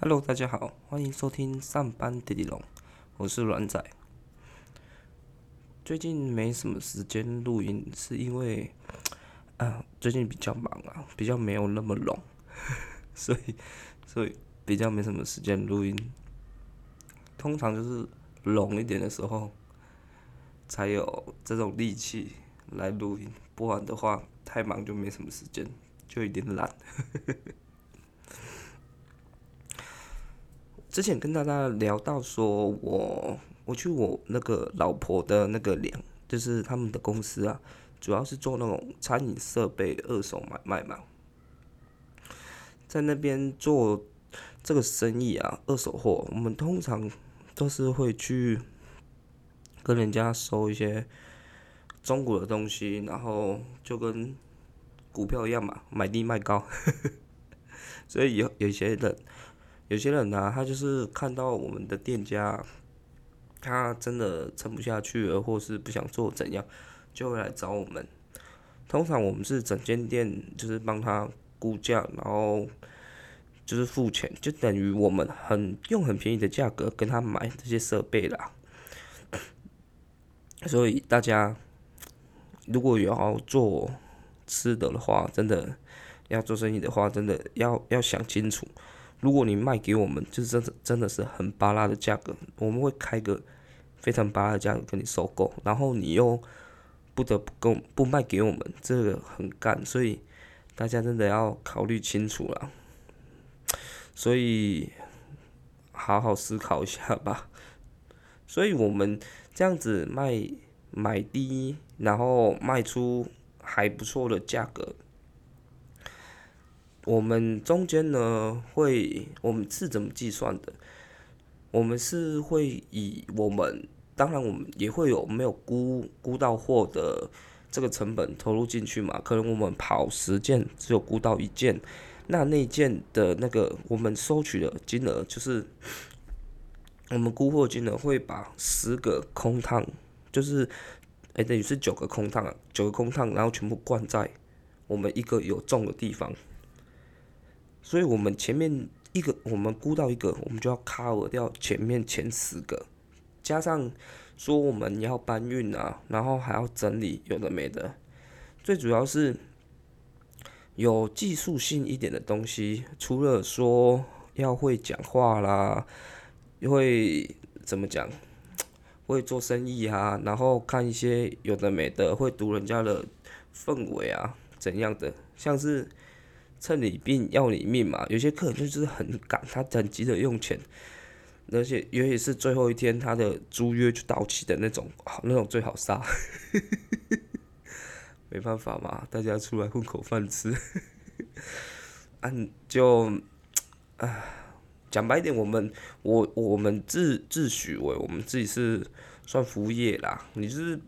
Hello，大家好，欢迎收听上班滴滴龙，我是软仔。最近没什么时间录音，是因为啊，最近比较忙啊，比较没有那么拢，所以所以比较没什么时间录音。通常就是拢一点的时候，才有这种力气来录音，不然的话太忙就没什么时间，就有点懒。之前跟大家聊到说，我我去我那个老婆的那个粮，就是他们的公司啊，主要是做那种餐饮设备二手买卖嘛，在那边做这个生意啊，二手货，我们通常都是会去跟人家收一些中国的东西，然后就跟股票一样嘛，买低卖高，所以有有些人。有些人呢，他就是看到我们的店家，他真的撑不下去了，或是不想做怎样，就会来找我们。通常我们是整间店就是帮他估价，然后就是付钱，就等于我们很用很便宜的价格跟他买这些设备啦。所以大家如果有要做吃的的话，真的要做生意的话，真的要要想清楚。如果你卖给我们，就是真的真的是很巴拉的价格，我们会开个非常巴拉的价格跟你收购，然后你又不得不跟不卖给我们，这个很干，所以大家真的要考虑清楚了。所以好好思考一下吧。所以我们这样子卖买低，然后卖出还不错的价格。我们中间呢，会我们是怎么计算的？我们是会以我们，当然我们也会有没有估估到货的这个成本投入进去嘛？可能我们跑十件，只有估到一件，那那件的那个我们收取的金额，就是我们估货金额会把十个空趟，就是哎等于是九个空趟，九个空趟，然后全部灌在我们一个有重的地方。所以我们前面一个，我们估到一个，我们就要 cover 掉前面前十个，加上说我们要搬运啊，然后还要整理，有的没的。最主要是有技术性一点的东西，除了说要会讲话啦，会怎么讲，会做生意啊，然后看一些有的没的，会读人家的氛围啊，怎样的，像是。趁你病要你命嘛，有些客人就是很赶，他很急着用钱，而且尤其是最后一天他的租约就到期的那种，那种最好杀，没办法嘛，大家出来混口饭吃，按 就，啊，讲白一点，我们我我们自自诩为我们自己是算服务业啦，你就是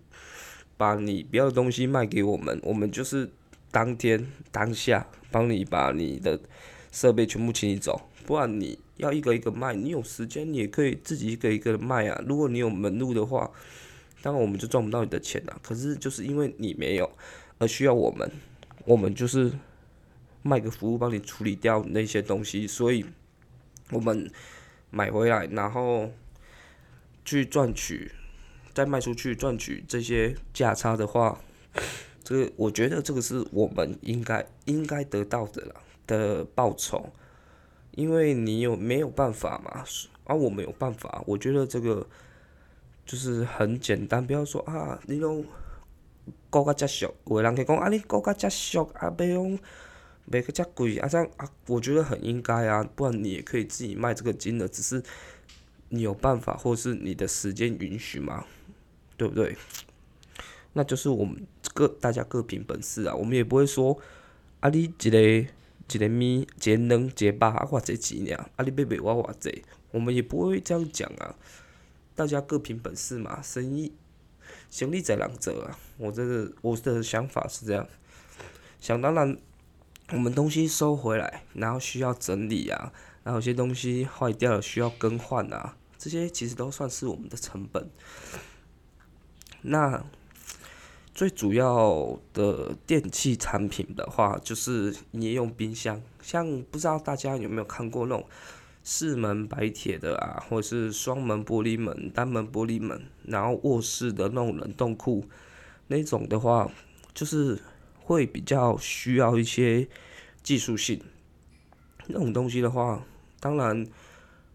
把你不要的东西卖给我们，我们就是当天当下。帮你把你的设备全部清理走，不然你要一个一个卖，你有时间你也可以自己一个一个卖啊。如果你有门路的话，当然我们就赚不到你的钱了。可是就是因为你没有，而需要我们，我们就是卖个服务帮你处理掉那些东西，所以我们买回来然后去赚取，再卖出去赚取这些价差的话。这个我觉得这个是我们应该应该得到的啦的报酬，因为你有没有办法嘛？啊，我没有办法。我觉得这个就是很简单，不要说啊，你拢高价遮俗，有人可以讲啊，你高价遮俗啊，要用卖个遮贵啊，这样啊，我觉得很应该啊，不然你也可以自己卖这个金额，只是你有办法或是你的时间允许嘛，对不对？那就是我们。各大家各凭本事啊，我们也不会说啊，你一个一个米，一个两，一个八，啊，偌济钱尔，啊，你要卖我偌济，我们也不会这样讲啊。大家各凭本事嘛，生意，生意在人做啊。我这个我的想法是这样。想当然，我们东西收回来，然后需要整理啊，然后有些东西坏掉了需要更换啊，这些其实都算是我们的成本。那。最主要的电器产品的话，就是你用冰箱。像不知道大家有没有看过那种四门白铁的啊，或者是双门玻璃门、单门玻璃门，然后卧室的那种冷冻库那种的话，就是会比较需要一些技术性。那种东西的话，当然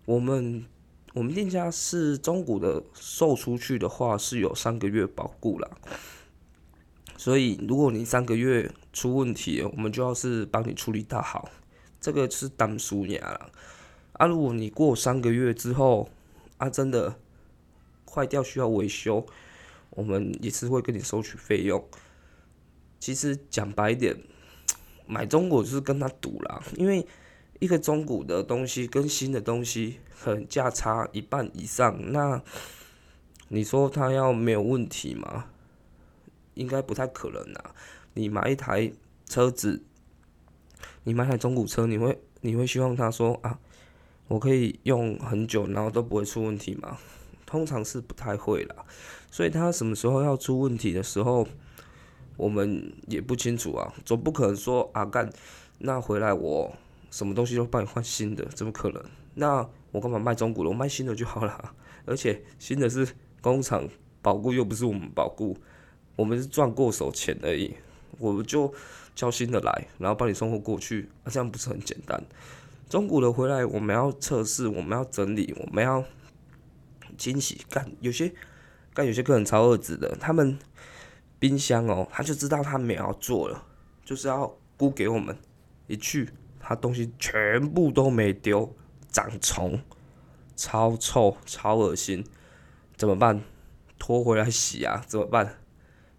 我们我们店家是中古的，售出去的话是有三个月保固啦。所以如果你三个月出问题，我们就要是帮你处理到好，这个是当输赢了。啊，如果你过三个月之后，啊，真的坏掉需要维修，我们也是会跟你收取费用。其实讲白点，买中古就是跟他赌啦，因为一个中古的东西跟新的东西很价差一半以上，那你说他要没有问题吗？应该不太可能啊。你买一台车子，你买台中古车，你会你会希望他说啊？我可以用很久，然后都不会出问题吗？通常是不太会啦，所以他什么时候要出问题的时候，我们也不清楚啊。总不可能说啊干，那回来我什么东西都帮你换新的，怎么可能？那我干嘛卖中古的？我卖新的就好了。而且新的是工厂保固，又不是我们保固，我们是赚过手钱而已。我们就交心的来，然后帮你送货过去，这样不是很简单？中古的回来，我们要测试，我们要整理，我们要清洗。干有些干有些客人超二子的，他们冰箱哦，他就知道他没有做了，就是要估给我们。一去，他东西全部都没丢，长虫，超臭，超恶心，怎么办？拖回来洗啊？怎么办？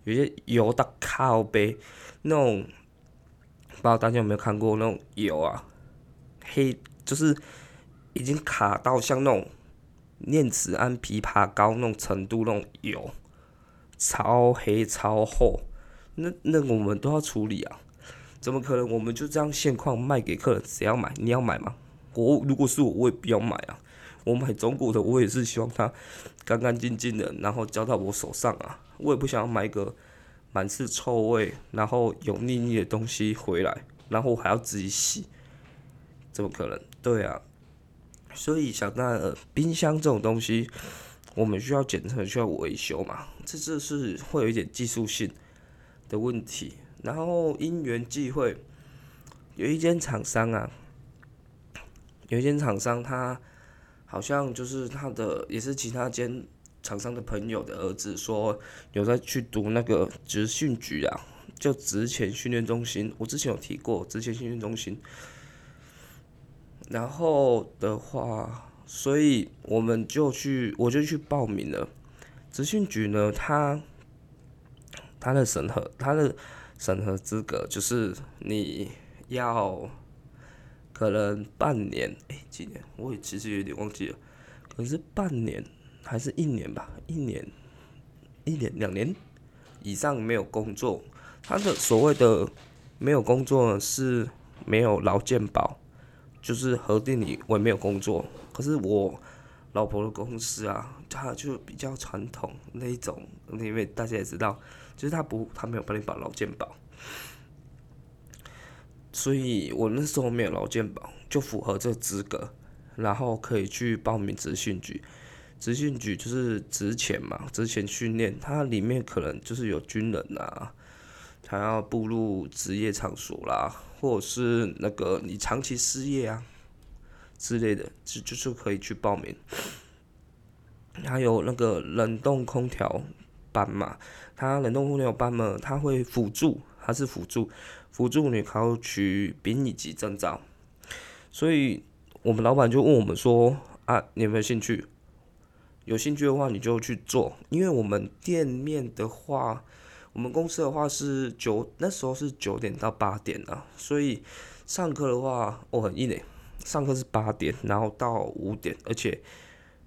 有些油到靠背，那种不知道大家有没有看过那种油啊？黑就是已经卡到像那种念慈庵枇杷膏那种程度，那种油超黑超厚，那那我们都要处理啊！怎么可能我们就这样现况卖给客人？谁要买？你要买吗？我如果是我，我也不要买啊！我买中国的，我也是希望它干干净净的，然后交到我手上啊！我也不想要买一个满是臭味，然后油腻腻的东西回来，然后还要自己洗。怎么可能？对啊，所以想那冰箱这种东西，我们需要检测、需要维修嘛，这这是会有一点技术性的问题。然后因缘际会，有一间厂商啊，有一间厂商，他好像就是他的，也是其他间厂商的朋友的儿子，说有在去读那个职训局啊，就职前训练中心。我之前有提过职前训练中心。然后的话，所以我们就去，我就去报名了。职训局呢，他他的审核，他的审核资格就是你要可能半年，哎，几年？我也其实有点忘记了，可能是半年还是一年吧？一年、一年、两年以上没有工作。他的所谓的没有工作是没有劳健保。就是核定你我也没有工作，可是我老婆的公司啊，他就比较传统那一种，因为大家也知道，就是他不他没有帮你保劳健保，所以我那时候没有劳健保，就符合这资格，然后可以去报名职训局，职训局就是职前嘛，职前训练，它里面可能就是有军人啊。他要步入职业场所啦，或者是那个你长期失业啊之类的，就就是可以去报名。还有那个冷冻空调班嘛，它冷冻空调班嘛，它会辅助，它是辅助，辅助你考取丙乙级证照。所以我们老板就问我们说啊，你有没有兴趣？有兴趣的话你就去做，因为我们店面的话。我们公司的话是九，那时候是九点到八点啊，所以上课的话，我很硬诶，上课是八点，然后到五点，而且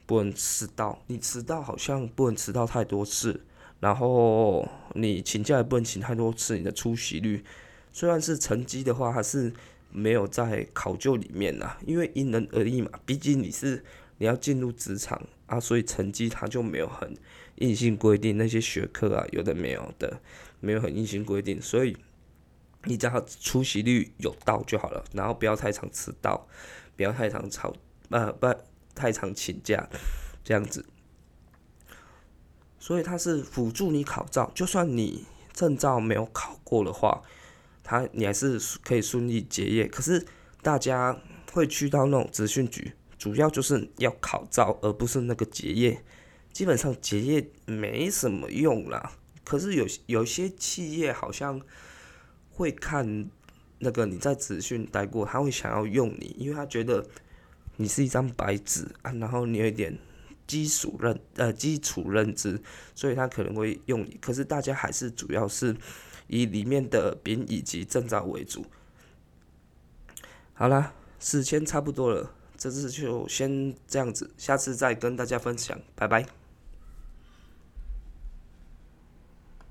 不能迟到，你迟到好像不能迟到太多次，然后你请假也不能请太多次，你的出席率虽然是成绩的话，还是没有在考究里面啊，因为因人而异嘛，毕竟你是你要进入职场啊，所以成绩它就没有很。硬性规定那些学科啊，有的没有的，没有很硬性规定，所以你只要出席率有到就好了，然后不要太常迟到，不要太常吵呃不太常请假这样子。所以它是辅助你考照，就算你证照没有考过的话，它你还是可以顺利结业。可是大家会去到那种资讯局，主要就是要考照，而不是那个结业。基本上结业没什么用啦。可是有有些企业好像会看那个你在资讯待过，他会想要用你，因为他觉得你是一张白纸啊，然后你有一点。基础认呃基础认知，所以他可能会用你。可是大家还是主要是以里面的兵以及证照为主。好啦，时间差不多了，这次就先这样子，下次再跟大家分享，拜拜。